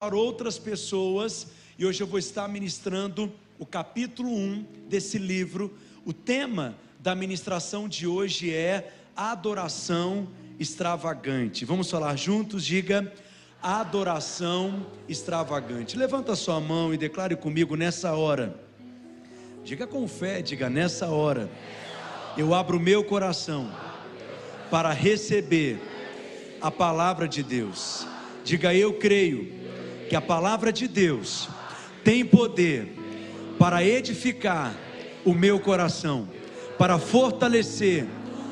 para outras pessoas e hoje eu vou estar ministrando o capítulo 1 desse livro. O tema da ministração de hoje é adoração extravagante. Vamos falar juntos? Diga adoração extravagante. Levanta sua mão e declare comigo nessa hora. Diga com fé, diga nessa hora. Eu abro o meu coração para receber a palavra de Deus. Diga eu creio que a palavra de Deus tem poder para edificar o meu coração, para fortalecer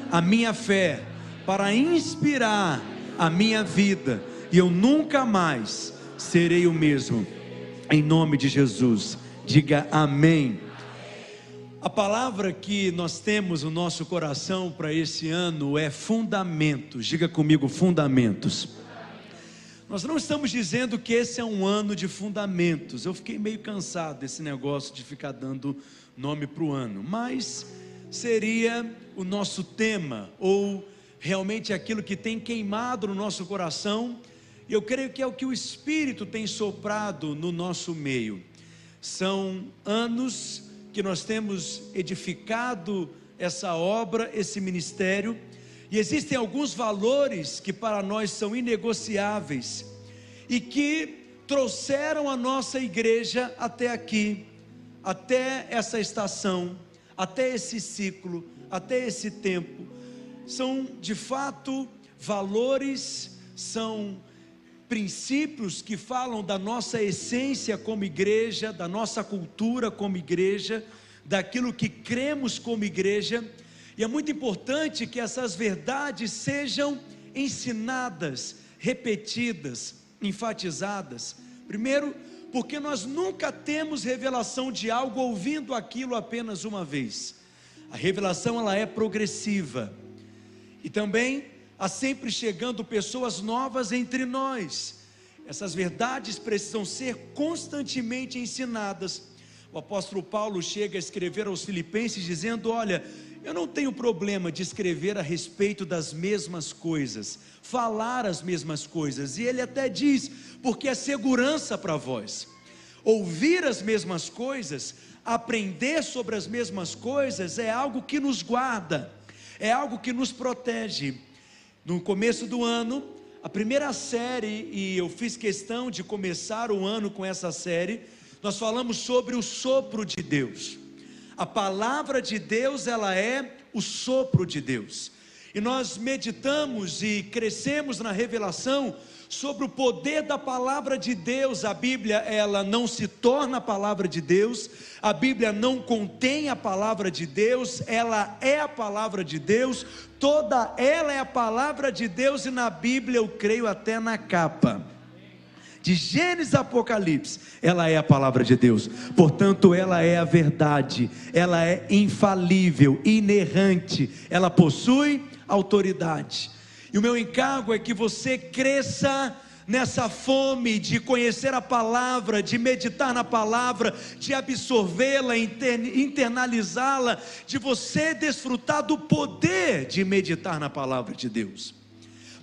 a minha fé, para inspirar a minha vida, e eu nunca mais serei o mesmo. Em nome de Jesus, diga amém. A palavra que nós temos no nosso coração para esse ano é fundamentos. Diga comigo, fundamentos. Nós não estamos dizendo que esse é um ano de fundamentos. Eu fiquei meio cansado desse negócio de ficar dando nome para o ano, mas seria o nosso tema, ou realmente aquilo que tem queimado no nosso coração, e eu creio que é o que o Espírito tem soprado no nosso meio. São anos que nós temos edificado essa obra, esse ministério, e existem alguns valores que para nós são inegociáveis e que trouxeram a nossa igreja até aqui, até essa estação, até esse ciclo, até esse tempo. São de fato valores, são princípios que falam da nossa essência como igreja, da nossa cultura como igreja, daquilo que cremos como igreja e é muito importante que essas verdades sejam ensinadas, repetidas, enfatizadas. Primeiro, porque nós nunca temos revelação de algo ouvindo aquilo apenas uma vez. A revelação ela é progressiva. E também há sempre chegando pessoas novas entre nós. Essas verdades precisam ser constantemente ensinadas. O apóstolo Paulo chega a escrever aos Filipenses dizendo: Olha, eu não tenho problema de escrever a respeito das mesmas coisas, falar as mesmas coisas, e ele até diz, porque é segurança para vós. Ouvir as mesmas coisas, aprender sobre as mesmas coisas é algo que nos guarda, é algo que nos protege. No começo do ano, a primeira série, e eu fiz questão de começar o ano com essa série, nós falamos sobre o sopro de Deus. A palavra de Deus, ela é o sopro de Deus. E nós meditamos e crescemos na revelação sobre o poder da palavra de Deus. A Bíblia, ela não se torna a palavra de Deus, a Bíblia não contém a palavra de Deus, ela é a palavra de Deus, toda ela é a palavra de Deus, e na Bíblia eu creio até na capa de Gênesis a Apocalipse, ela é a palavra de Deus. Portanto, ela é a verdade, ela é infalível, inerrante, ela possui autoridade. E o meu encargo é que você cresça nessa fome de conhecer a palavra, de meditar na palavra, de absorvê-la, internalizá-la, de você desfrutar do poder de meditar na palavra de Deus.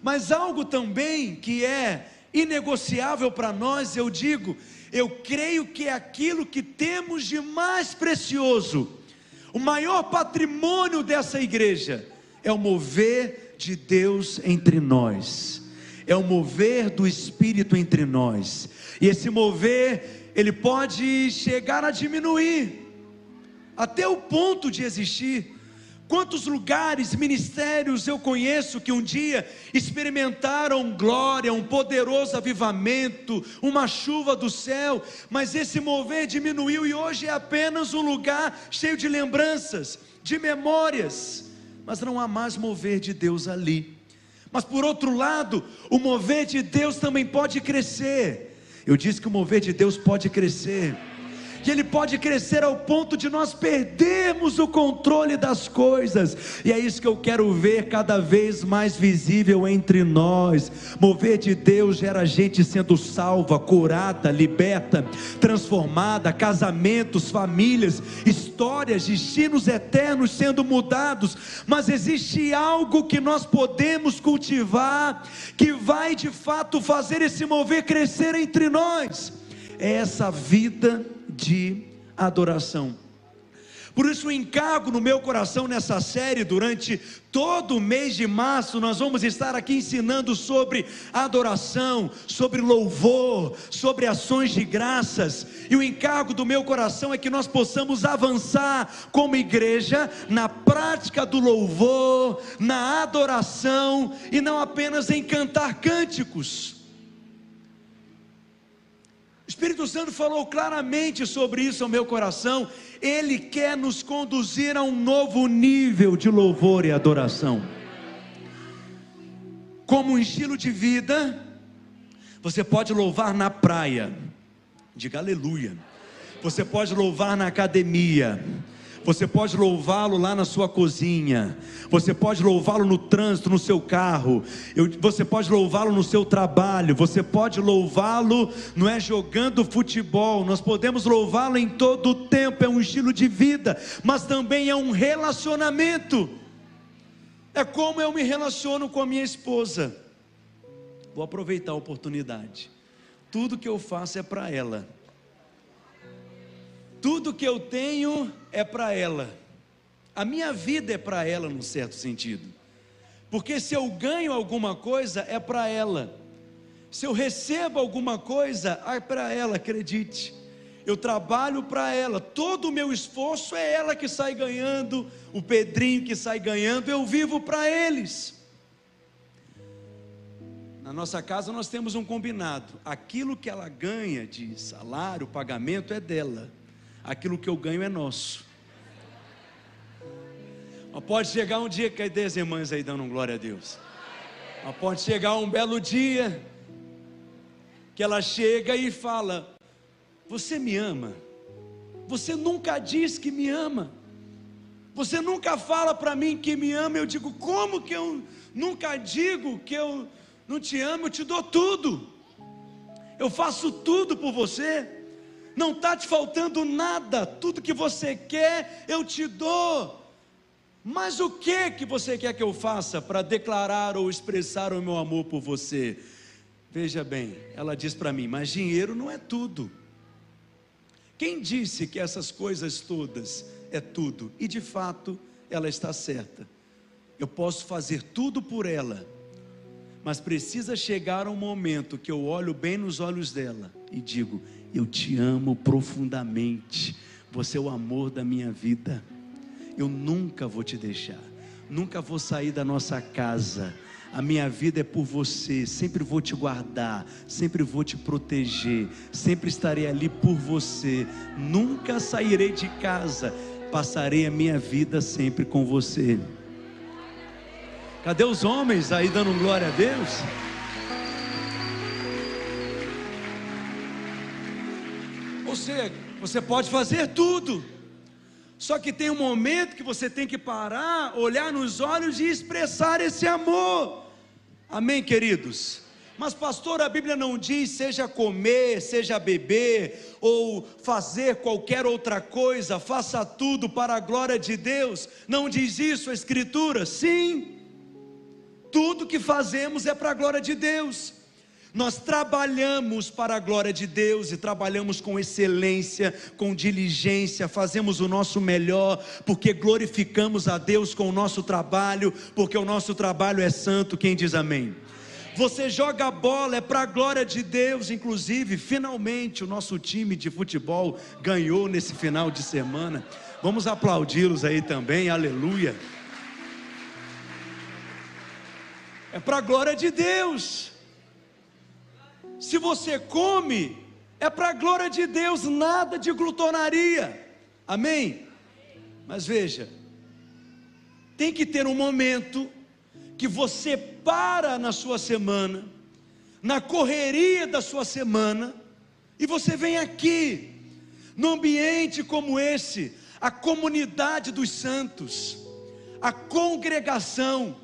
Mas algo também que é inegociável para nós, eu digo, eu creio que é aquilo que temos de mais precioso, o maior patrimônio dessa igreja é o mover de Deus entre nós, é o mover do Espírito entre nós, e esse mover, ele pode chegar a diminuir, até o ponto de existir, Quantos lugares, ministérios eu conheço que um dia experimentaram glória, um poderoso avivamento, uma chuva do céu, mas esse mover diminuiu e hoje é apenas um lugar cheio de lembranças, de memórias, mas não há mais mover de Deus ali. Mas por outro lado, o mover de Deus também pode crescer. Eu disse que o mover de Deus pode crescer que ele pode crescer ao ponto de nós perdermos o controle das coisas, e é isso que eu quero ver cada vez mais visível entre nós. Mover de Deus gera gente sendo salva, curada, liberta, transformada, casamentos, famílias, histórias, destinos eternos sendo mudados, mas existe algo que nós podemos cultivar que vai de fato fazer esse mover crescer entre nós. É essa vida de adoração. Por isso, o encargo no meu coração nessa série, durante todo o mês de março, nós vamos estar aqui ensinando sobre adoração, sobre louvor, sobre ações de graças. E o encargo do meu coração é que nós possamos avançar como igreja na prática do louvor, na adoração e não apenas em cantar cânticos. Espírito Santo falou claramente sobre isso ao meu coração. Ele quer nos conduzir a um novo nível de louvor e adoração. Como um estilo de vida, você pode louvar na praia, diga aleluia. Você pode louvar na academia você pode louvá-lo lá na sua cozinha. Você pode louvá-lo no trânsito, no seu carro. Eu, você pode louvá-lo no seu trabalho. Você pode louvá-lo, não é jogando futebol. Nós podemos louvá-lo em todo o tempo. É um estilo de vida, mas também é um relacionamento. É como eu me relaciono com a minha esposa. Vou aproveitar a oportunidade. Tudo que eu faço é para ela. Tudo que eu tenho é para ela. A minha vida é para ela, num certo sentido. Porque se eu ganho alguma coisa, é para ela. Se eu recebo alguma coisa, é para ela, acredite. Eu trabalho para ela, todo o meu esforço é ela que sai ganhando, o Pedrinho que sai ganhando, eu vivo para eles. Na nossa casa nós temos um combinado: aquilo que ela ganha de salário, pagamento é dela aquilo que eu ganho é nosso. Mas pode chegar um dia, cadê as irmãs aí dando glória a Deus? Mas pode chegar um belo dia, que ela chega e fala: Você me ama? Você nunca diz que me ama. Você nunca fala para mim que me ama. Eu digo: Como que eu nunca digo que eu não te amo? Eu te dou tudo. Eu faço tudo por você não está te faltando nada, tudo que você quer eu te dou. Mas o que que você quer que eu faça para declarar ou expressar o meu amor por você? Veja bem, ela diz para mim: mas dinheiro não é tudo. Quem disse que essas coisas todas é tudo? E de fato, ela está certa. Eu posso fazer tudo por ela, mas precisa chegar um momento que eu olho bem nos olhos dela e digo: eu te amo profundamente. Você é o amor da minha vida. Eu nunca vou te deixar. Nunca vou sair da nossa casa. A minha vida é por você. Sempre vou te guardar. Sempre vou te proteger. Sempre estarei ali por você. Nunca sairei de casa. Passarei a minha vida sempre com você. Cadê os homens aí dando glória a Deus? Você, você pode fazer tudo. Só que tem um momento que você tem que parar, olhar nos olhos e expressar esse amor. Amém, queridos? Mas, pastor, a Bíblia não diz seja comer, seja beber ou fazer qualquer outra coisa, faça tudo para a glória de Deus. Não diz isso a Escritura? Sim, tudo que fazemos é para a glória de Deus. Nós trabalhamos para a glória de Deus e trabalhamos com excelência, com diligência, fazemos o nosso melhor, porque glorificamos a Deus com o nosso trabalho, porque o nosso trabalho é santo. Quem diz amém? Você joga a bola, é para a glória de Deus. Inclusive, finalmente o nosso time de futebol ganhou nesse final de semana. Vamos aplaudi-los aí também, aleluia. É para a glória de Deus. Se você come, é para a glória de Deus, nada de glutonaria. Amém? Mas veja, tem que ter um momento que você para na sua semana, na correria da sua semana, e você vem aqui, num ambiente como esse, a comunidade dos santos, a congregação,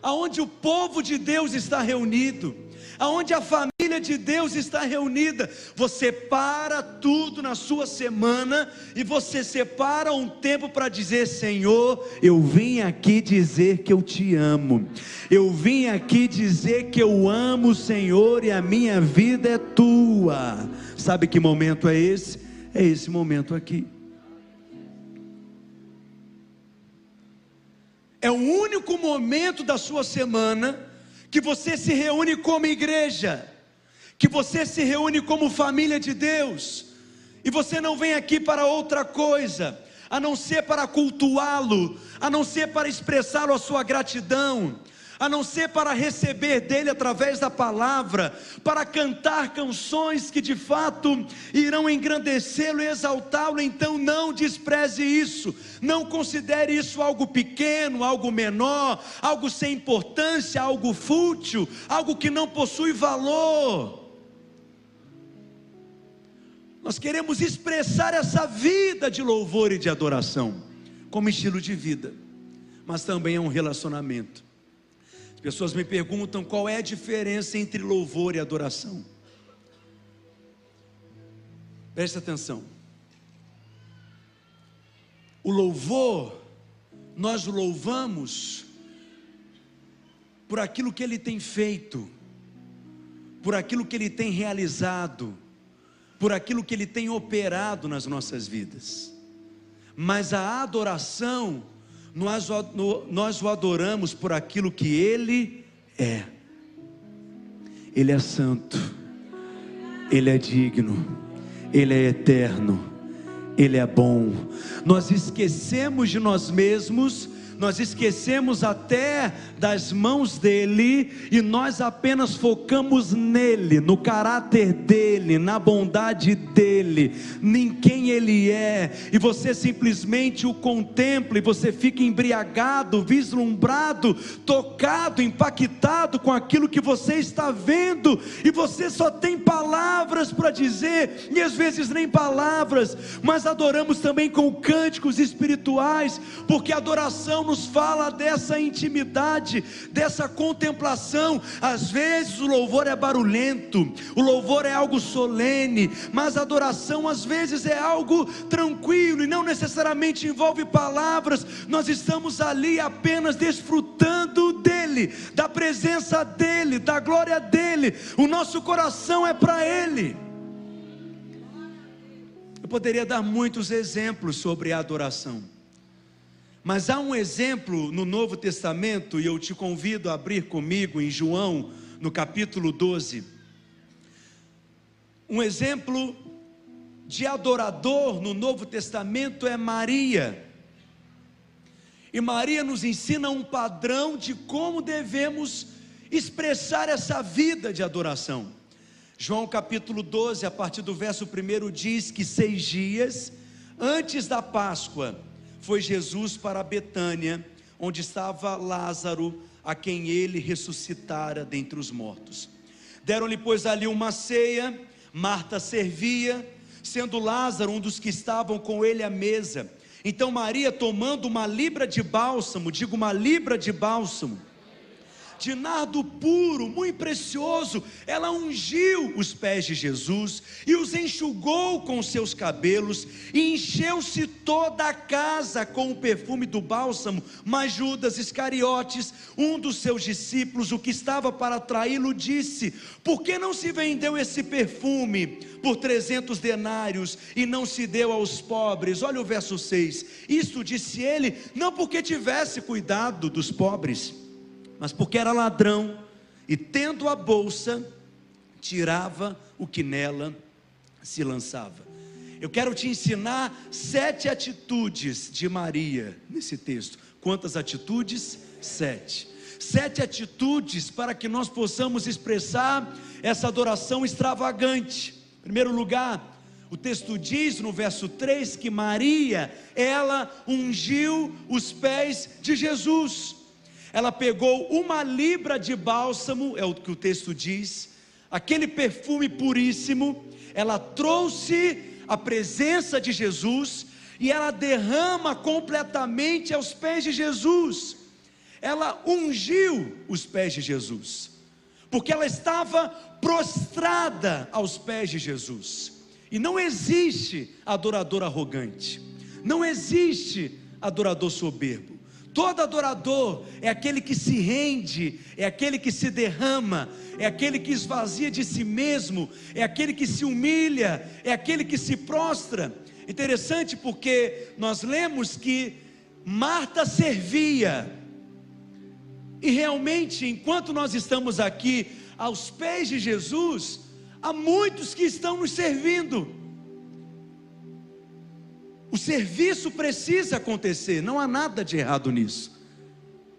aonde o povo de Deus está reunido, aonde a família de Deus está reunida, você para tudo na sua semana e você separa um tempo para dizer: Senhor, eu vim aqui dizer que eu te amo, eu vim aqui dizer que eu amo o Senhor e a minha vida é tua. Sabe que momento é esse? É esse momento aqui. É o único momento da sua semana que você se reúne como igreja, que você se reúne como família de Deus, e você não vem aqui para outra coisa, a não ser para cultuá-lo, a não ser para expressá-lo a sua gratidão, a não ser para receber dele através da palavra, para cantar canções que de fato irão engrandecê-lo e exaltá-lo. Então não despreze isso, não considere isso algo pequeno, algo menor, algo sem importância, algo fútil, algo que não possui valor. Nós queremos expressar essa vida de louvor e de adoração como estilo de vida, mas também é um relacionamento. As pessoas me perguntam qual é a diferença entre louvor e adoração. Preste atenção. O louvor, nós louvamos por aquilo que ele tem feito, por aquilo que ele tem realizado, por aquilo que ele tem operado nas nossas vidas. Mas a adoração nós, nós o adoramos por aquilo que Ele é. Ele é santo, Ele é digno, Ele é eterno, Ele é bom. Nós esquecemos de nós mesmos nós esquecemos até das mãos dele e nós apenas focamos nele, no caráter dele, na bondade dele, em quem ele é, e você simplesmente o contempla e você fica embriagado, vislumbrado, tocado, impactado com aquilo que você está vendo, e você só tem palavras para dizer, e às vezes nem palavras, mas adoramos também com cânticos espirituais, porque adoração nos fala dessa intimidade, dessa contemplação. Às vezes o louvor é barulhento, o louvor é algo solene, mas a adoração às vezes é algo tranquilo e não necessariamente envolve palavras. Nós estamos ali apenas desfrutando dele, da presença dele, da glória dele. O nosso coração é para ele. Poderia dar muitos exemplos sobre a adoração. Mas há um exemplo no Novo Testamento, e eu te convido a abrir comigo em João, no capítulo 12. Um exemplo de adorador no Novo Testamento é Maria. E Maria nos ensina um padrão de como devemos expressar essa vida de adoração. João capítulo 12, a partir do verso 1, diz que seis dias antes da Páscoa, foi Jesus para Betânia, onde estava Lázaro, a quem ele ressuscitara dentre os mortos. Deram-lhe, pois, ali uma ceia, Marta servia, sendo Lázaro um dos que estavam com ele à mesa. Então Maria, tomando uma libra de bálsamo, digo uma libra de bálsamo, de nardo puro, muito precioso, ela ungiu os pés de Jesus e os enxugou com seus cabelos, e encheu-se toda a casa com o perfume do bálsamo. Mas Judas Iscariotes, um dos seus discípulos, o que estava para traí-lo, disse: Por que não se vendeu esse perfume por trezentos denários e não se deu aos pobres? Olha o verso 6. Isto disse ele, não porque tivesse cuidado dos pobres mas porque era ladrão e tendo a bolsa, tirava o que nela se lançava. Eu quero te ensinar sete atitudes de Maria nesse texto. Quantas atitudes? Sete. Sete atitudes para que nós possamos expressar essa adoração extravagante. Em primeiro lugar, o texto diz no verso 3 que Maria, ela ungiu os pés de Jesus. Ela pegou uma libra de bálsamo, é o que o texto diz, aquele perfume puríssimo, ela trouxe a presença de Jesus e ela derrama completamente aos pés de Jesus. Ela ungiu os pés de Jesus, porque ela estava prostrada aos pés de Jesus. E não existe adorador arrogante, não existe adorador soberbo. Todo adorador é aquele que se rende, é aquele que se derrama, é aquele que esvazia de si mesmo, é aquele que se humilha, é aquele que se prostra. Interessante porque nós lemos que Marta servia, e realmente, enquanto nós estamos aqui aos pés de Jesus, há muitos que estão nos servindo. O serviço precisa acontecer, não há nada de errado nisso.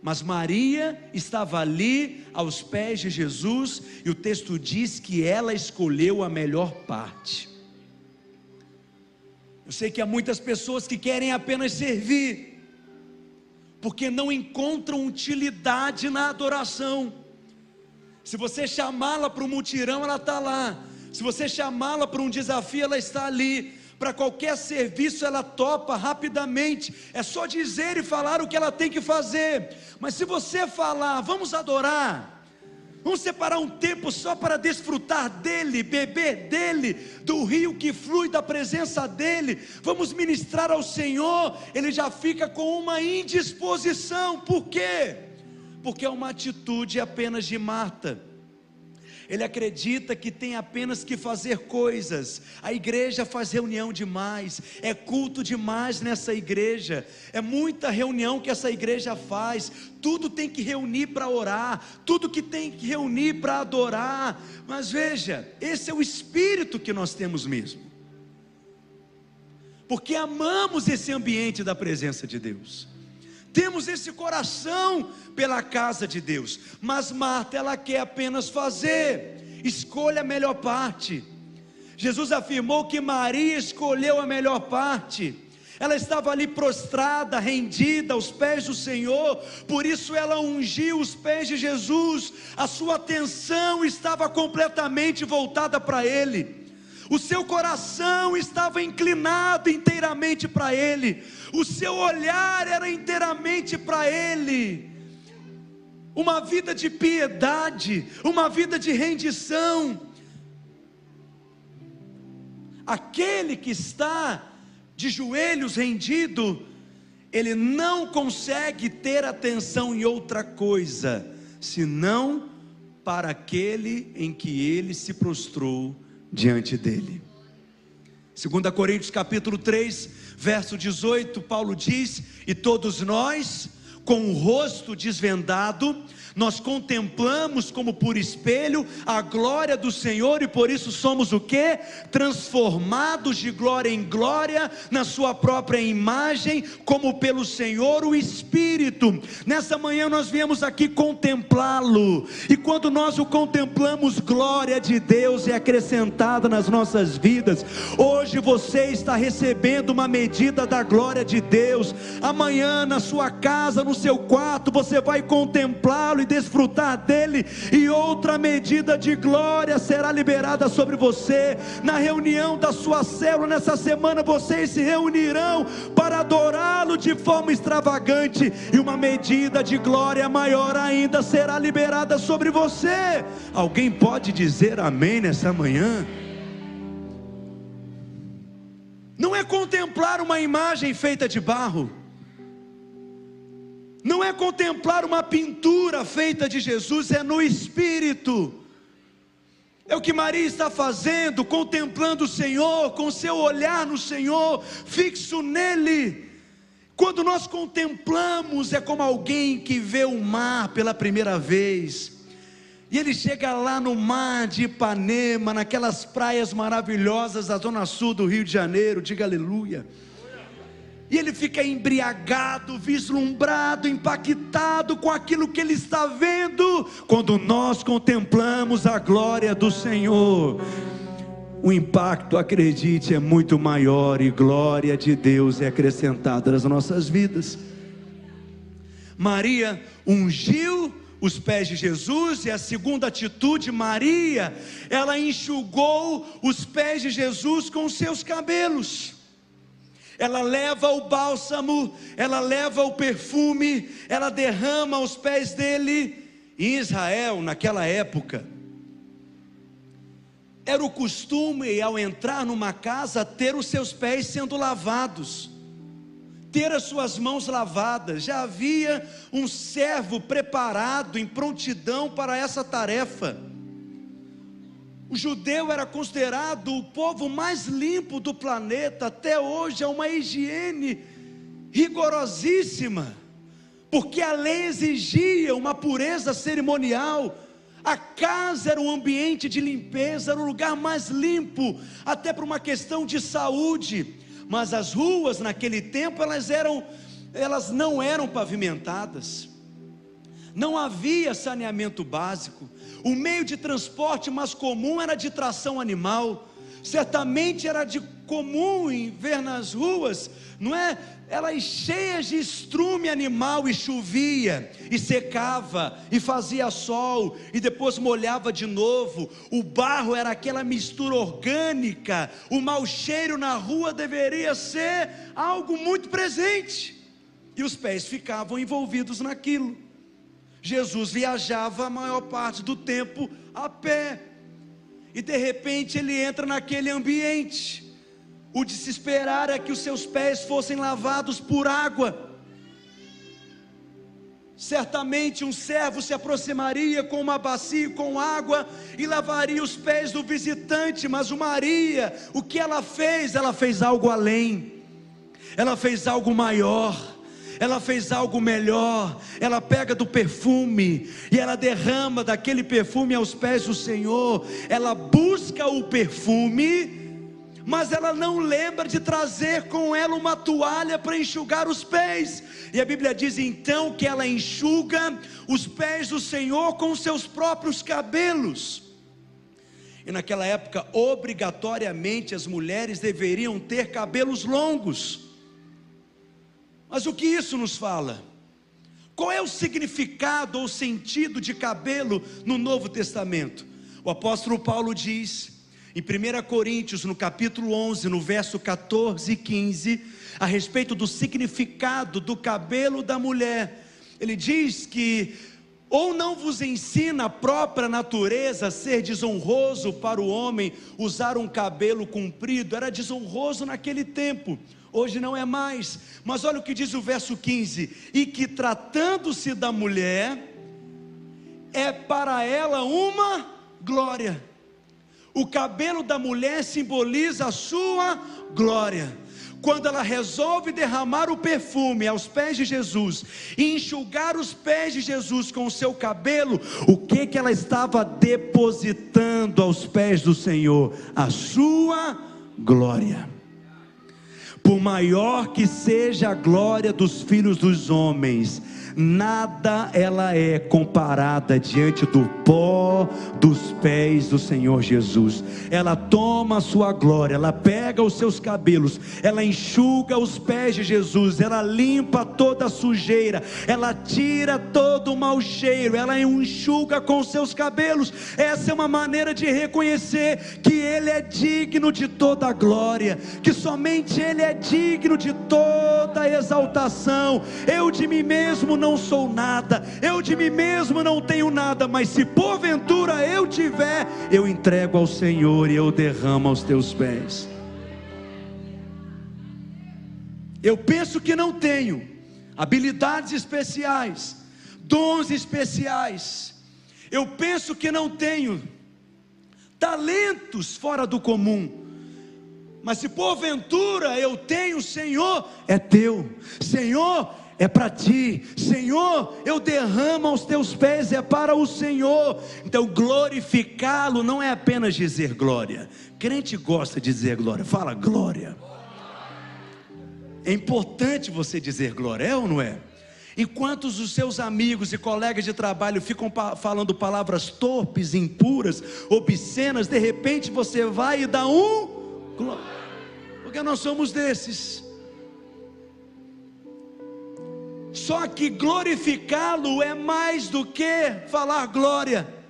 Mas Maria estava ali aos pés de Jesus, e o texto diz que ela escolheu a melhor parte. Eu sei que há muitas pessoas que querem apenas servir, porque não encontram utilidade na adoração. Se você chamá-la para um mutirão, ela está lá. Se você chamá-la para um desafio, ela está ali para qualquer serviço ela topa rapidamente, é só dizer e falar o que ela tem que fazer. Mas se você falar, vamos adorar, vamos separar um tempo só para desfrutar dele, beber dele, do rio que flui da presença dele, vamos ministrar ao Senhor, ele já fica com uma indisposição, por quê? Porque é uma atitude apenas de Marta ele acredita que tem apenas que fazer coisas. A igreja faz reunião demais, é culto demais nessa igreja, é muita reunião que essa igreja faz. Tudo tem que reunir para orar, tudo que tem que reunir para adorar. Mas veja, esse é o espírito que nós temos mesmo. Porque amamos esse ambiente da presença de Deus temos esse coração pela casa de Deus, mas Marta, ela quer apenas fazer, escolha a melhor parte. Jesus afirmou que Maria escolheu a melhor parte. Ela estava ali prostrada, rendida aos pés do Senhor, por isso ela ungiu os pés de Jesus, a sua atenção estava completamente voltada para Ele o seu coração estava inclinado inteiramente para Ele, o seu olhar era inteiramente para Ele. Uma vida de piedade, uma vida de rendição. Aquele que está de joelhos rendido, ele não consegue ter atenção em outra coisa, senão para aquele em que ele se prostrou diante dele. 2 Coríntios capítulo 3, verso 18, Paulo diz: "E todos nós, com o rosto desvendado, nós contemplamos como por espelho a glória do Senhor e por isso somos o que? Transformados de glória em glória na Sua própria imagem, como pelo Senhor o Espírito. Nessa manhã nós viemos aqui contemplá-lo, e quando nós o contemplamos, glória de Deus é acrescentada nas nossas vidas. Hoje você está recebendo uma medida da glória de Deus, amanhã na sua casa, no seu quarto, você vai contemplá-lo e desfrutar dele, e outra medida de glória será liberada sobre você. Na reunião da sua célula, nessa semana, vocês se reunirão para adorá-lo de forma extravagante, e uma medida de glória maior ainda será liberada sobre você. Alguém pode dizer amém nessa manhã? Não é contemplar uma imagem feita de barro não é contemplar uma pintura feita de Jesus, é no espírito. É o que Maria está fazendo, contemplando o Senhor, com seu olhar no Senhor, fixo nele. Quando nós contemplamos, é como alguém que vê o mar pela primeira vez. E ele chega lá no mar de Ipanema, naquelas praias maravilhosas da zona sul do Rio de Janeiro, diga aleluia e ele fica embriagado, vislumbrado, impactado com aquilo que ele está vendo, quando nós contemplamos a glória do Senhor. O impacto, acredite, é muito maior e glória de Deus é acrescentada nas nossas vidas. Maria ungiu os pés de Jesus, e a segunda atitude, Maria, ela enxugou os pés de Jesus com seus cabelos. Ela leva o bálsamo, ela leva o perfume, ela derrama aos pés dele. Em Israel, naquela época, era o costume, ao entrar numa casa, ter os seus pés sendo lavados ter as suas mãos lavadas. Já havia um servo preparado em prontidão para essa tarefa. O judeu era considerado o povo mais limpo do planeta, até hoje é uma higiene rigorosíssima, porque a lei exigia uma pureza cerimonial. A casa era um ambiente de limpeza, era o lugar mais limpo, até por uma questão de saúde mas as ruas naquele tempo elas eram elas não eram pavimentadas. Não havia saneamento básico. O meio de transporte mais comum era de tração animal. Certamente era de comum ver nas ruas, não é? Elas cheias de estrume animal e chovia, e secava, e fazia sol, e depois molhava de novo. O barro era aquela mistura orgânica. O mau cheiro na rua deveria ser algo muito presente, e os pés ficavam envolvidos naquilo. Jesus viajava a maior parte do tempo a pé, e de repente ele entra naquele ambiente. O de se esperar é que os seus pés fossem lavados por água. Certamente um servo se aproximaria com uma bacia com água e lavaria os pés do visitante, mas o Maria, o que ela fez? Ela fez algo além, ela fez algo maior ela fez algo melhor. Ela pega do perfume e ela derrama daquele perfume aos pés do Senhor. Ela busca o perfume mas ela não lembra de trazer com ela uma toalha para enxugar os pés. E a Bíblia diz então que ela enxuga os pés do Senhor com seus próprios cabelos. E naquela época, obrigatoriamente, as mulheres deveriam ter cabelos longos. Mas o que isso nos fala? Qual é o significado ou sentido de cabelo no Novo Testamento? O apóstolo Paulo diz, em 1 Coríntios, no capítulo 11, no verso 14 e 15, a respeito do significado do cabelo da mulher, ele diz que ou não vos ensina a própria natureza a ser desonroso para o homem usar um cabelo comprido, era desonroso naquele tempo hoje não é mais. Mas olha o que diz o verso 15: e que tratando-se da mulher, é para ela uma glória. O cabelo da mulher simboliza a sua glória. Quando ela resolve derramar o perfume aos pés de Jesus e enxugar os pés de Jesus com o seu cabelo, o que que ela estava depositando aos pés do Senhor? A sua glória por maior que seja a glória dos filhos dos homens, nada ela é comparada diante do pó dos pés do Senhor Jesus. Ela toma a sua glória, ela pega os seus cabelos, ela enxuga os pés de Jesus, ela limpa toda a sujeira, ela tira todo o mau cheiro, ela enxuga com seus cabelos. Essa é uma maneira de reconhecer que Ele é digno de toda a glória, que somente Ele é digno de toda a exaltação. Eu de mim mesmo não sou nada, eu de mim mesmo não tenho nada, mas se porventura eu tiver, eu entrego ao Senhor e eu derramo aos teus pés. Eu penso que não tenho habilidades especiais, dons especiais. Eu penso que não tenho talentos fora do comum. Mas se porventura eu tenho, Senhor, é teu. Senhor, é para ti, Senhor, eu derramo aos teus pés, é para o Senhor. Então, glorificá-lo não é apenas dizer glória, crente gosta de dizer glória, fala glória. É importante você dizer glória, é ou não é? Enquanto os seus amigos e colegas de trabalho ficam falando palavras torpes, impuras, obscenas, de repente você vai e dá um glória, porque nós somos desses Só que glorificá-lo é mais do que falar glória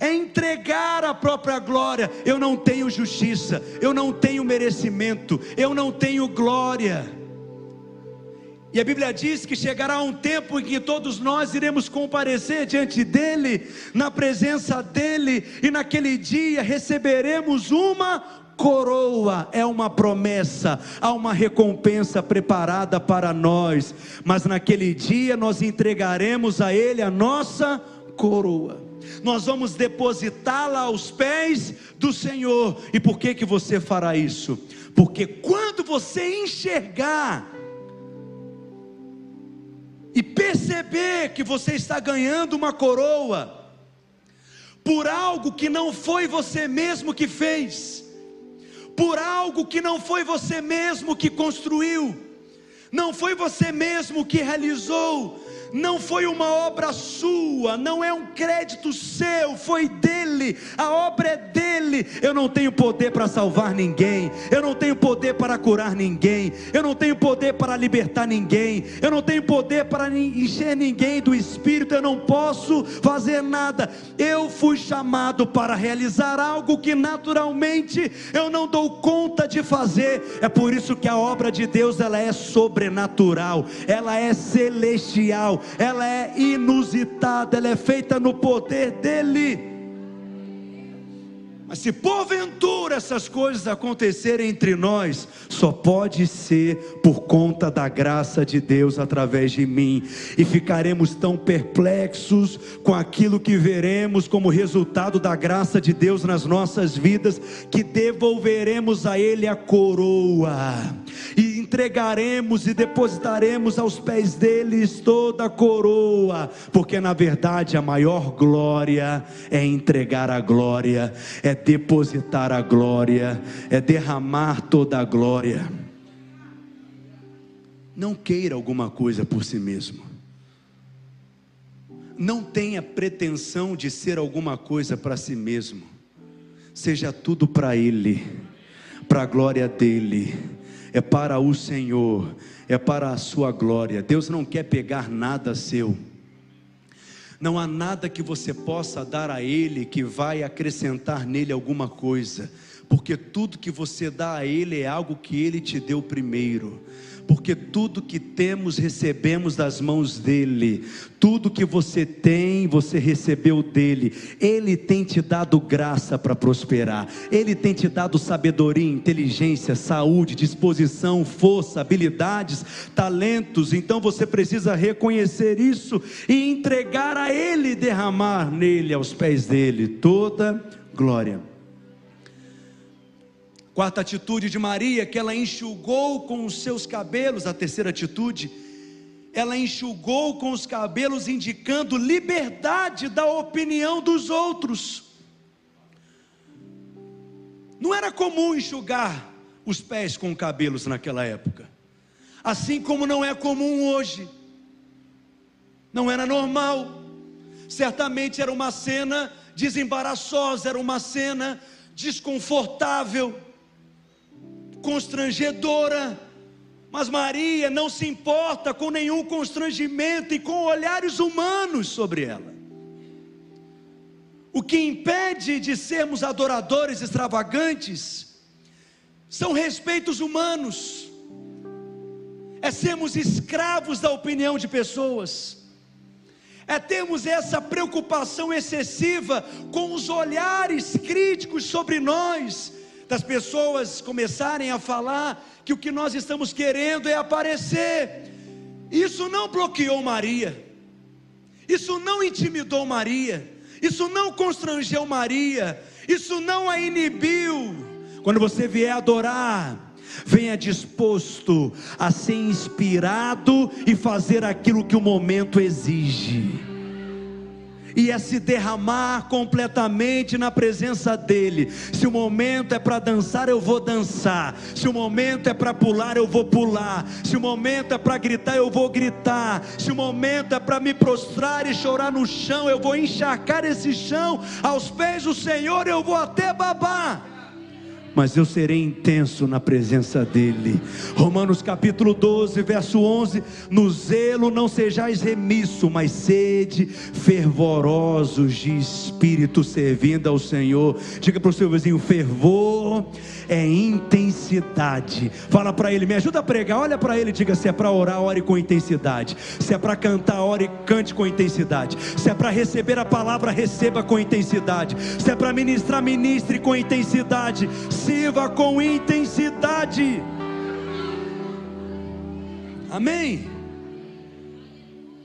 é entregar a própria glória. Eu não tenho justiça, eu não tenho merecimento, eu não tenho glória. E a Bíblia diz que chegará um tempo em que todos nós iremos comparecer diante dEle, na presença dEle, e naquele dia receberemos uma coroa, é uma promessa, há uma recompensa preparada para nós, mas naquele dia nós entregaremos a Ele a nossa coroa nós vamos depositá-la aos pés do Senhor. E por que que você fará isso? Porque quando você enxergar e perceber que você está ganhando uma coroa por algo que não foi você mesmo que fez, por algo que não foi você mesmo que construiu, não foi você mesmo que realizou, não foi uma obra sua, não é um crédito seu, foi dele, a obra é dele. Eu não tenho poder para salvar ninguém, eu não tenho poder para curar ninguém, eu não tenho poder para libertar ninguém, eu não tenho poder para encher ninguém do espírito, eu não posso fazer nada. Eu fui chamado para realizar algo que naturalmente eu não dou conta de fazer. É por isso que a obra de Deus ela é sobrenatural, ela é celestial ela é inusitada, ela é feita no poder dEle. Mas se porventura essas coisas acontecerem entre nós, só pode ser por conta da graça de Deus através de mim, e ficaremos tão perplexos com aquilo que veremos como resultado da graça de Deus nas nossas vidas, que devolveremos a Ele a coroa, e entregaremos e depositaremos aos pés deles toda a coroa, porque na verdade a maior glória é entregar a glória, é depositar a glória, é derramar toda a glória. Não queira alguma coisa por si mesmo. Não tenha pretensão de ser alguma coisa para si mesmo. Seja tudo para Ele, para a glória dEle, é para o Senhor, é para a sua glória. Deus não quer pegar nada seu. Não há nada que você possa dar a Ele que vai acrescentar nele alguma coisa, porque tudo que você dá a Ele é algo que Ele te deu primeiro porque tudo que temos recebemos das mãos dele, tudo que você tem, você recebeu dele, ele tem te dado graça para prosperar, ele tem te dado sabedoria, inteligência, saúde, disposição, força, habilidades, talentos, então você precisa reconhecer isso e entregar a ele, derramar nele, aos pés dele, toda glória. Quarta atitude de Maria, que ela enxugou com os seus cabelos. A terceira atitude, ela enxugou com os cabelos, indicando liberdade da opinião dos outros. Não era comum enxugar os pés com cabelos naquela época, assim como não é comum hoje. Não era normal. Certamente era uma cena desembaraçosa, era uma cena desconfortável constrangedora. Mas Maria não se importa com nenhum constrangimento e com olhares humanos sobre ela. O que impede de sermos adoradores extravagantes são respeitos humanos, é sermos escravos da opinião de pessoas, é termos essa preocupação excessiva com os olhares críticos sobre nós, das pessoas começarem a falar que o que nós estamos querendo é aparecer. Isso não bloqueou Maria, isso não intimidou Maria, isso não constrangeu Maria, isso não a inibiu. Quando você vier adorar, venha disposto a ser inspirado e fazer aquilo que o momento exige e é se derramar completamente na presença dEle. Se o momento é para dançar, eu vou dançar. Se o momento é para pular, eu vou pular. Se o momento é para gritar, eu vou gritar. Se o momento é para me prostrar e chorar no chão, eu vou encharcar esse chão aos pés do Senhor, eu vou até babar mas eu serei intenso na presença dEle. Romanos capítulo 12, verso 11: No zelo não sejais remisso, mas sede fervorosos de espírito, servindo ao Senhor. Diga para o seu vizinho: fervor é intensidade. Fala para ele, me ajuda a pregar. Olha para ele, diga se é para orar, ore com intensidade. Se é para cantar, ore, cante com intensidade. Se é para receber a palavra, receba com intensidade. Se é para ministrar, ministre com intensidade. Sirva com intensidade. Amém.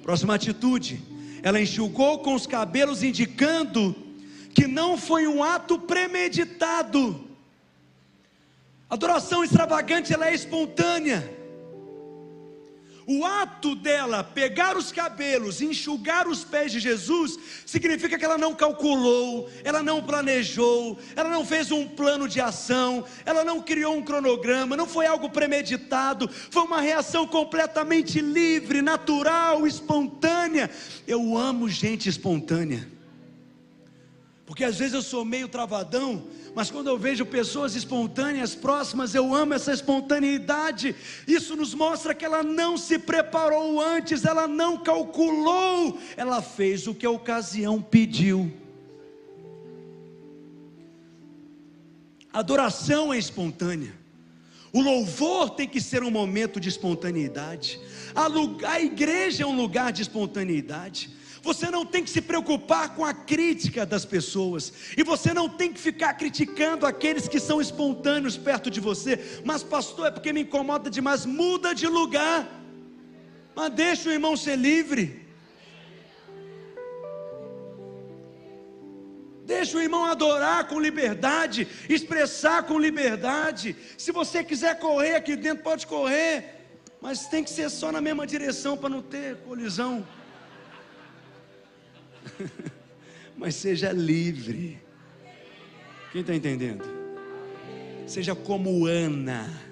Próxima atitude. Ela enxugou com os cabelos, indicando que não foi um ato premeditado. Adoração extravagante, ela é espontânea. O ato dela pegar os cabelos enxugar os pés de Jesus significa que ela não calculou, ela não planejou, ela não fez um plano de ação, ela não criou um cronograma, não foi algo premeditado, foi uma reação completamente livre, natural, espontânea. Eu amo gente espontânea, porque às vezes eu sou meio travadão mas quando eu vejo pessoas espontâneas próximas, eu amo essa espontaneidade. Isso nos mostra que ela não se preparou antes, ela não calculou, ela fez o que a ocasião pediu. Adoração é espontânea. O louvor tem que ser um momento de espontaneidade. A, lugar, a igreja é um lugar de espontaneidade. Você não tem que se preocupar com a crítica das pessoas, e você não tem que ficar criticando aqueles que são espontâneos perto de você. Mas, pastor, é porque me incomoda demais. Muda de lugar, mas deixa o irmão ser livre. Deixa o irmão adorar com liberdade, expressar com liberdade. Se você quiser correr aqui dentro, pode correr, mas tem que ser só na mesma direção para não ter colisão. mas seja livre. Quem está entendendo? Seja como Ana,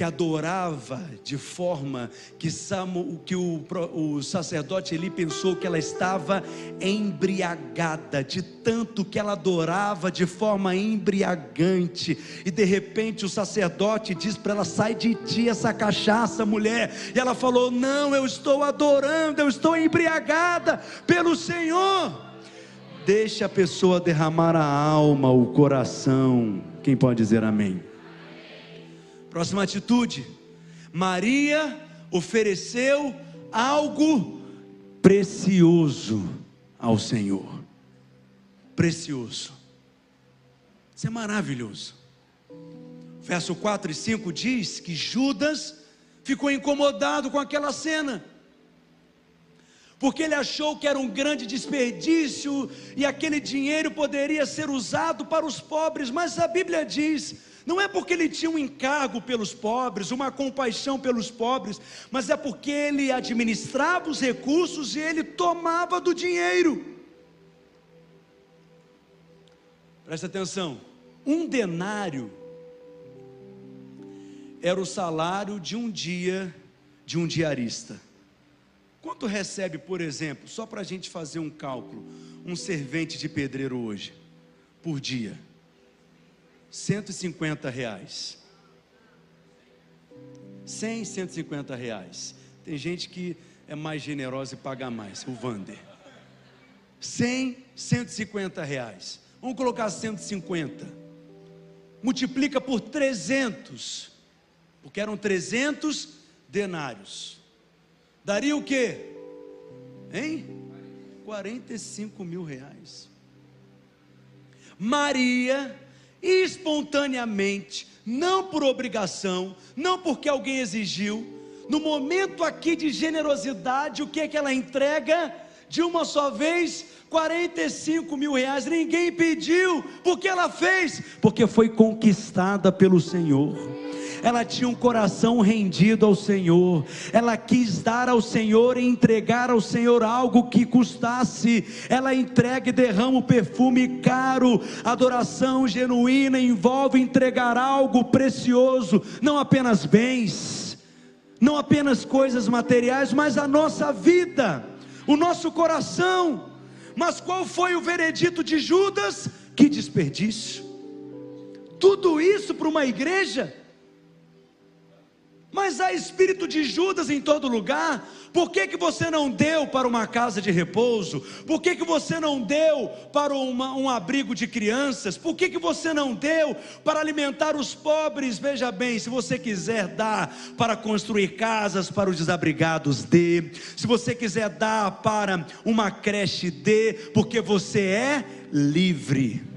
que adorava de forma que, Samu, que o, o sacerdote ele pensou que ela estava embriagada, de tanto que ela adorava de forma embriagante, e de repente o sacerdote diz para ela: sai de ti essa cachaça, mulher, e ela falou: não, eu estou adorando, eu estou embriagada pelo Senhor. Deixa a pessoa derramar a alma, o coração. Quem pode dizer amém? Próxima atitude. Maria ofereceu algo precioso ao Senhor. Precioso. Isso é maravilhoso. Verso 4 e 5 diz que Judas ficou incomodado com aquela cena porque ele achou que era um grande desperdício e aquele dinheiro poderia ser usado para os pobres, mas a Bíblia diz não é porque ele tinha um encargo pelos pobres, uma compaixão pelos pobres, mas é porque ele administrava os recursos e ele tomava do dinheiro. Presta atenção: um denário era o salário de um dia de um diarista. Quanto recebe, por exemplo, só para a gente fazer um cálculo, um servente de pedreiro hoje, por dia? 150 reais. 100, 150 reais. Tem gente que é mais generosa e paga mais, o Vander. 100, 150 reais. Vamos colocar 150. Multiplica por 300, porque eram 300 denários. Daria o quê? Hein? 45 mil reais. Maria, espontaneamente, não por obrigação, não porque alguém exigiu, no momento aqui de generosidade, o que é que ela entrega? De uma só vez, 45 mil reais, ninguém pediu, porque ela fez, porque foi conquistada pelo Senhor ela tinha um coração rendido ao Senhor, ela quis dar ao Senhor e entregar ao Senhor algo que custasse, ela entrega e derrama o perfume caro, adoração genuína envolve entregar algo precioso, não apenas bens, não apenas coisas materiais, mas a nossa vida, o nosso coração. Mas qual foi o veredito de Judas? Que desperdício! Tudo isso para uma igreja? Mas há espírito de Judas em todo lugar. Por que, que você não deu para uma casa de repouso? Por que, que você não deu para uma, um abrigo de crianças? Por que, que você não deu para alimentar os pobres? Veja bem, se você quiser dar para construir casas para os desabrigados, dê. Se você quiser dar para uma creche, dê, porque você é livre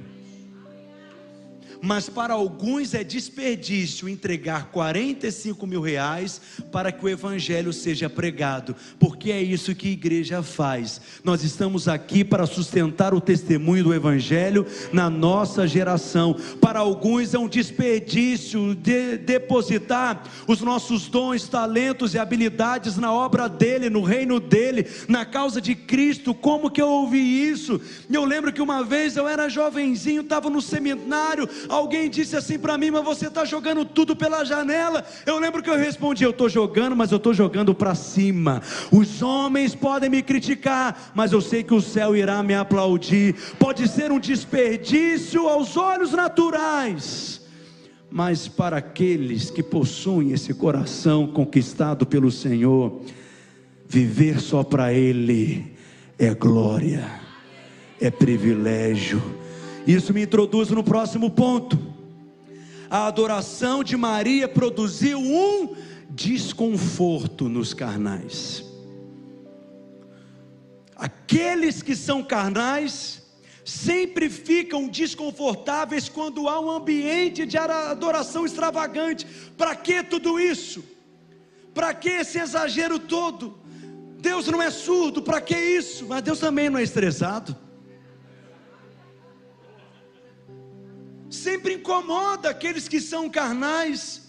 mas para alguns é desperdício entregar 45 mil reais para que o evangelho seja pregado, porque é isso que a igreja faz. Nós estamos aqui para sustentar o testemunho do evangelho na nossa geração. Para alguns é um desperdício de depositar os nossos dons, talentos e habilidades na obra dele, no reino dele, na causa de Cristo. Como que eu ouvi isso? Eu lembro que uma vez eu era jovenzinho, estava no seminário, Alguém disse assim para mim, mas você está jogando tudo pela janela. Eu lembro que eu respondi: eu estou jogando, mas eu estou jogando para cima. Os homens podem me criticar, mas eu sei que o céu irá me aplaudir. Pode ser um desperdício aos olhos naturais. Mas para aqueles que possuem esse coração conquistado pelo Senhor, viver só para Ele é glória, é privilégio isso me introduz no próximo ponto. A adoração de Maria produziu um desconforto nos carnais. Aqueles que são carnais sempre ficam desconfortáveis quando há um ambiente de adoração extravagante. Para que tudo isso? Para que esse exagero todo? Deus não é surdo, para que isso? Mas Deus também não é estressado. Sempre incomoda aqueles que são carnais.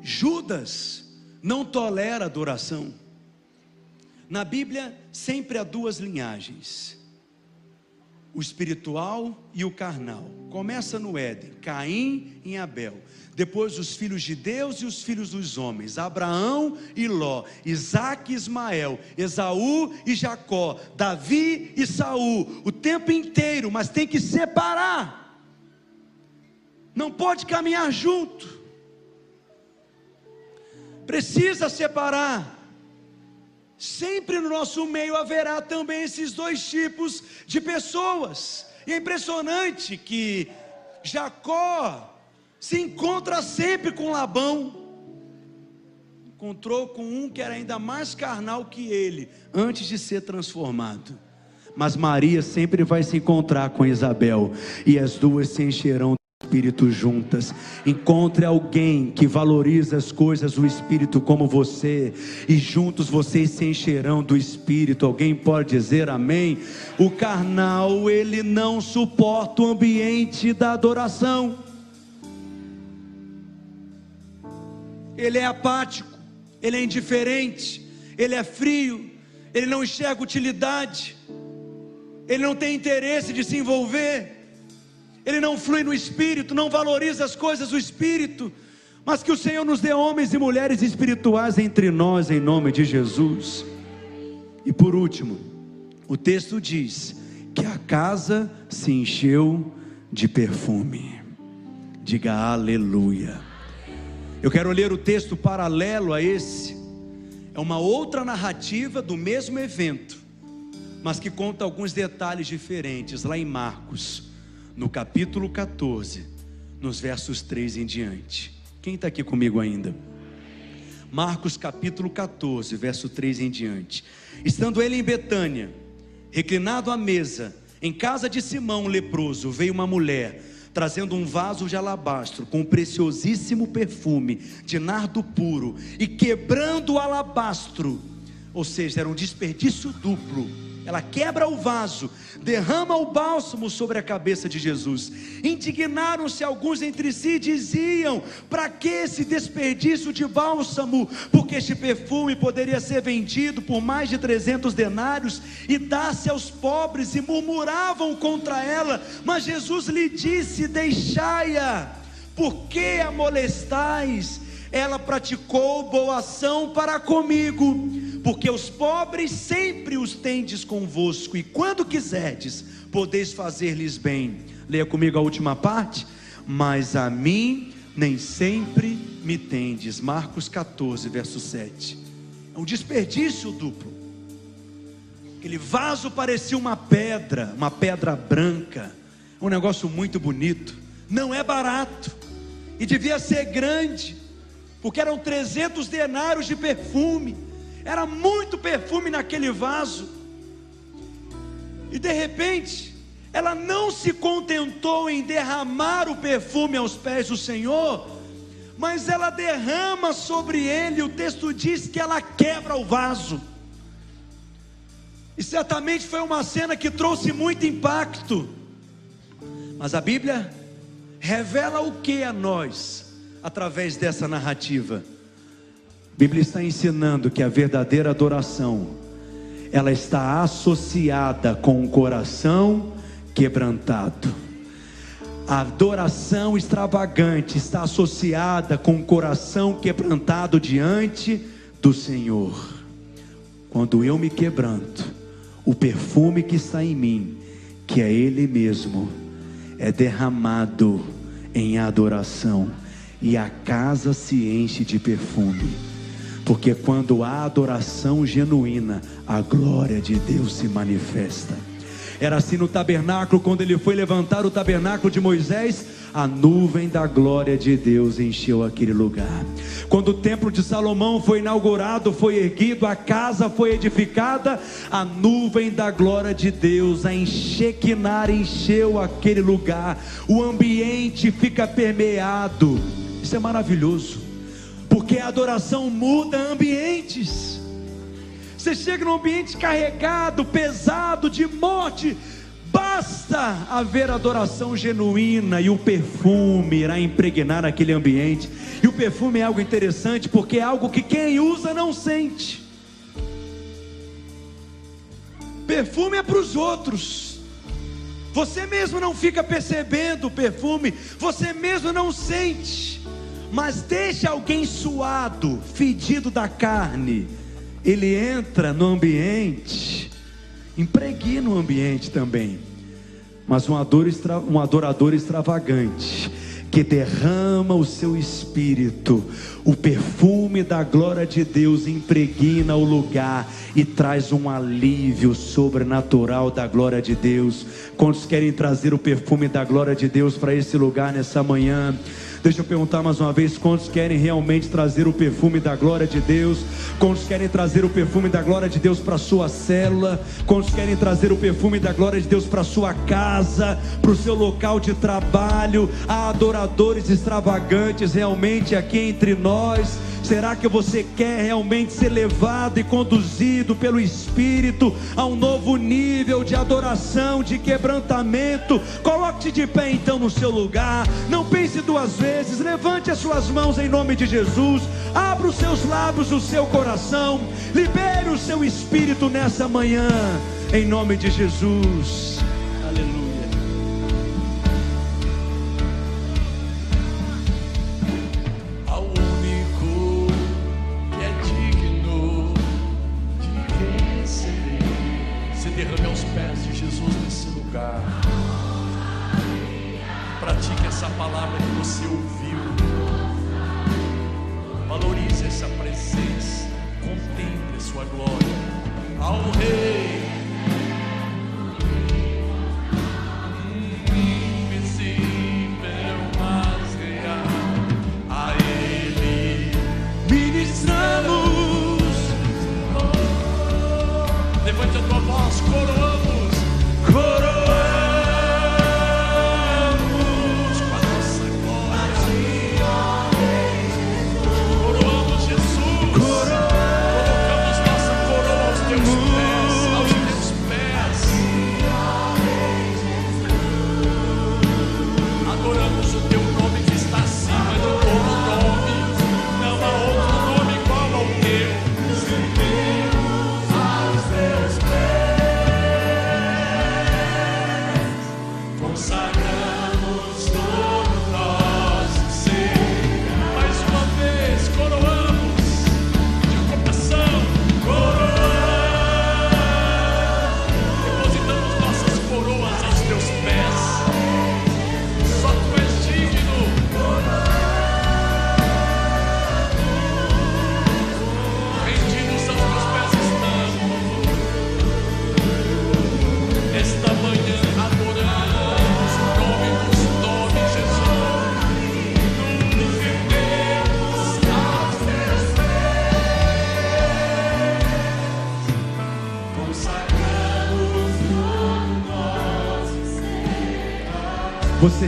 Judas não tolera adoração. Na Bíblia sempre há duas linhagens: o espiritual e o carnal. Começa no Éden, Caim e Abel. Depois os filhos de Deus e os filhos dos homens, Abraão e Ló, Isaac e Ismael, Esaú e Jacó, Davi e Saul, o tempo inteiro, mas tem que separar não pode caminhar junto, precisa separar. Sempre no nosso meio haverá também esses dois tipos de pessoas. E é impressionante que Jacó se encontra sempre com Labão. Encontrou com um que era ainda mais carnal que ele, antes de ser transformado. Mas Maria sempre vai se encontrar com Isabel, e as duas se encherão Espírito juntas. Encontre alguém que valoriza as coisas do Espírito como você, e juntos vocês se encherão do Espírito. Alguém pode dizer amém? O carnal, ele não suporta o ambiente da adoração, ele é apático, ele é indiferente, ele é frio, ele não enxerga utilidade, ele não tem interesse de se envolver ele não flui no espírito, não valoriza as coisas do espírito, mas que o Senhor nos dê homens e mulheres espirituais entre nós, em nome de Jesus. E por último, o texto diz que a casa se encheu de perfume. Diga aleluia. Eu quero ler o texto paralelo a esse. É uma outra narrativa do mesmo evento, mas que conta alguns detalhes diferentes, lá em Marcos no capítulo 14, nos versos 3 em diante. Quem está aqui comigo ainda? Marcos capítulo 14, verso 3 em diante. Estando ele em Betânia, reclinado à mesa, em casa de Simão leproso, veio uma mulher, trazendo um vaso de alabastro com um preciosíssimo perfume de nardo puro, e quebrando o alabastro, ou seja, era um desperdício duplo ela quebra o vaso, derrama o bálsamo sobre a cabeça de Jesus. Indignaram-se alguns entre si diziam: Para que esse desperdício de bálsamo? Porque este perfume poderia ser vendido por mais de 300 denários e dar-se aos pobres, e murmuravam contra ela. Mas Jesus lhe disse: Deixai-a, por que a molestais? ela praticou boa ação para comigo, porque os pobres sempre os tendes convosco, e quando quiserdes, podeis fazer-lhes bem. Leia comigo a última parte. Mas a mim nem sempre me tendes. Marcos 14, verso 7. É um desperdício duplo. Aquele vaso parecia uma pedra, uma pedra branca, um negócio muito bonito. Não é barato e devia ser grande, porque eram 300 denários de perfume. Era muito perfume naquele vaso. E de repente, ela não se contentou em derramar o perfume aos pés do Senhor, mas ela derrama sobre ele. O texto diz que ela quebra o vaso. E certamente foi uma cena que trouxe muito impacto. Mas a Bíblia revela o que a nós através dessa narrativa? A Bíblia está ensinando que a verdadeira adoração ela está associada com o coração quebrantado. A adoração extravagante está associada com o coração quebrantado diante do Senhor. Quando eu me quebranto, o perfume que está em mim, que é Ele mesmo, é derramado em adoração, e a casa se enche de perfume. Porque quando há adoração genuína, a glória de Deus se manifesta. Era assim no tabernáculo, quando ele foi levantar o tabernáculo de Moisés, a nuvem da glória de Deus encheu aquele lugar. Quando o templo de Salomão foi inaugurado, foi erguido, a casa foi edificada, a nuvem da glória de Deus, a enxequinar, encheu aquele lugar. O ambiente fica permeado. Isso é maravilhoso, porque a adoração muda ambientes. Você chega num ambiente carregado, pesado, de morte. Basta haver adoração genuína e o perfume irá impregnar aquele ambiente. E o perfume é algo interessante porque é algo que quem usa não sente. Perfume é para os outros. Você mesmo não fica percebendo o perfume, você mesmo não sente. Mas deixa alguém suado, fedido da carne ele entra no ambiente, impregna o ambiente também. Mas um adorador, extravagante, que derrama o seu espírito, o perfume da glória de Deus impregna o lugar e traz um alívio sobrenatural da glória de Deus. Quantos querem trazer o perfume da glória de Deus para esse lugar nessa manhã? Deixa eu perguntar mais uma vez: quantos querem realmente trazer o perfume da glória de Deus? Quantos querem trazer o perfume da glória de Deus para sua célula? Quantos querem trazer o perfume da glória de Deus para sua casa, para o seu local de trabalho? Há adoradores extravagantes realmente aqui entre nós. Será que você quer realmente ser levado e conduzido pelo Espírito a um novo nível de adoração, de quebrantamento? Coloque-se de pé então no seu lugar. Não pense duas vezes. Levante as suas mãos em nome de Jesus. Abra os seus lábios, o seu coração. Libere o seu espírito nessa manhã, em nome de Jesus.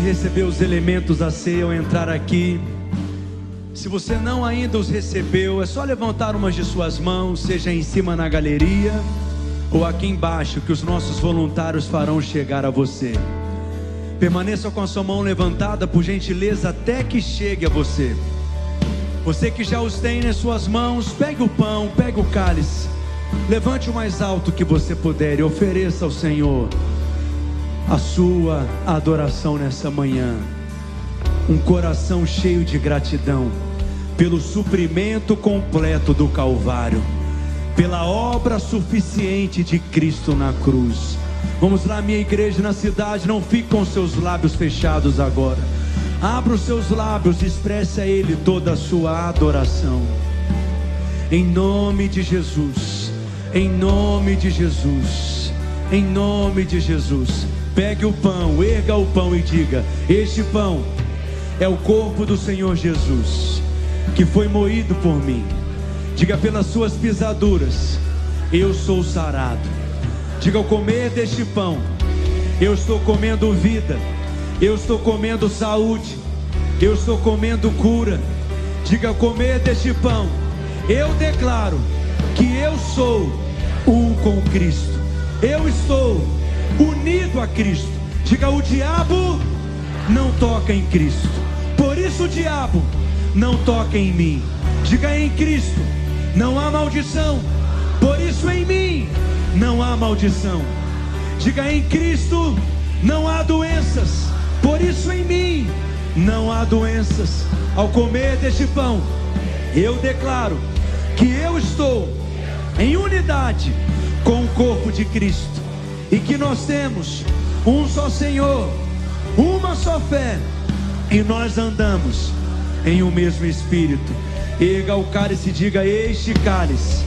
Você recebeu os elementos da ceia ao entrar aqui. Se você não ainda os recebeu, é só levantar umas de suas mãos, seja em cima na galeria ou aqui embaixo, que os nossos voluntários farão chegar a você. Permaneça com a sua mão levantada, por gentileza, até que chegue a você. Você que já os tem nas suas mãos, pegue o pão, pegue o cálice, levante o mais alto que você puder e ofereça ao Senhor a sua adoração nessa manhã. Um coração cheio de gratidão pelo suprimento completo do Calvário, pela obra suficiente de Cristo na cruz. Vamos lá, minha igreja na cidade, não fique com seus lábios fechados agora. Abra os seus lábios e expresse a Ele toda a sua adoração. Em nome de Jesus, em nome de Jesus, em nome de Jesus. Pegue o pão, erga o pão e diga: Este pão é o corpo do Senhor Jesus, que foi moído por mim. Diga pelas suas pisaduras: Eu sou sarado. Diga ao comer deste pão: Eu estou comendo vida. Eu estou comendo saúde. Eu estou comendo cura. Diga ao comer deste pão: Eu declaro que eu sou um com Cristo. Eu estou unido a Cristo. Diga: o diabo não toca em Cristo. Por isso o diabo não toca em mim. Diga em Cristo: não há maldição. Por isso em mim não há maldição. Diga em Cristo: não há doenças. Por isso em mim não há doenças. Ao comer deste pão, eu declaro que eu estou em unidade com o corpo de Cristo e que nós temos um só Senhor, uma só fé, e nós andamos em um mesmo Espírito. Erga o cálice e diga: Este cálice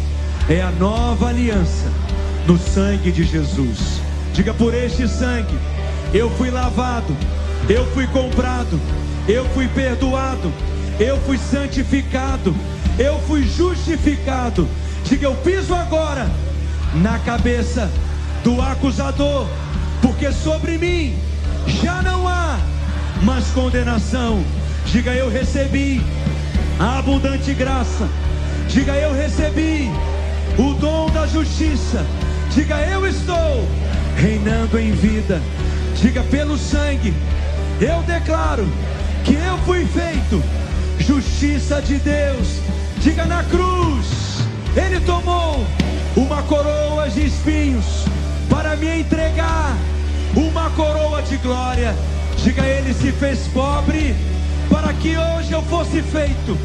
é a nova aliança no sangue de Jesus. Diga por este sangue, eu fui lavado, eu fui comprado, eu fui perdoado, eu fui santificado, eu fui justificado. Diga, eu piso agora na cabeça do acusador, porque sobre mim já não há mais condenação. Diga eu recebi a abundante graça. Diga eu recebi o dom da justiça. Diga eu estou reinando em vida. Diga pelo sangue. Eu declaro que eu fui feito justiça de Deus. Diga na cruz. Ele tomou uma coroa de espinhos para me entregar uma coroa de glória. Diga, ele se fez pobre para que hoje eu fosse feito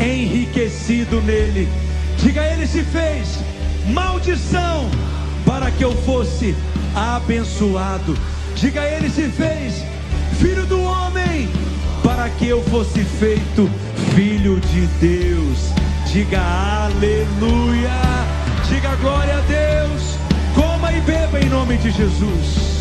enriquecido nele. Diga, ele se fez maldição para que eu fosse abençoado. Diga, ele se fez filho do homem para que eu fosse feito filho de Deus. Diga aleluia. Diga glória a Deus. E beba em nome de Jesus.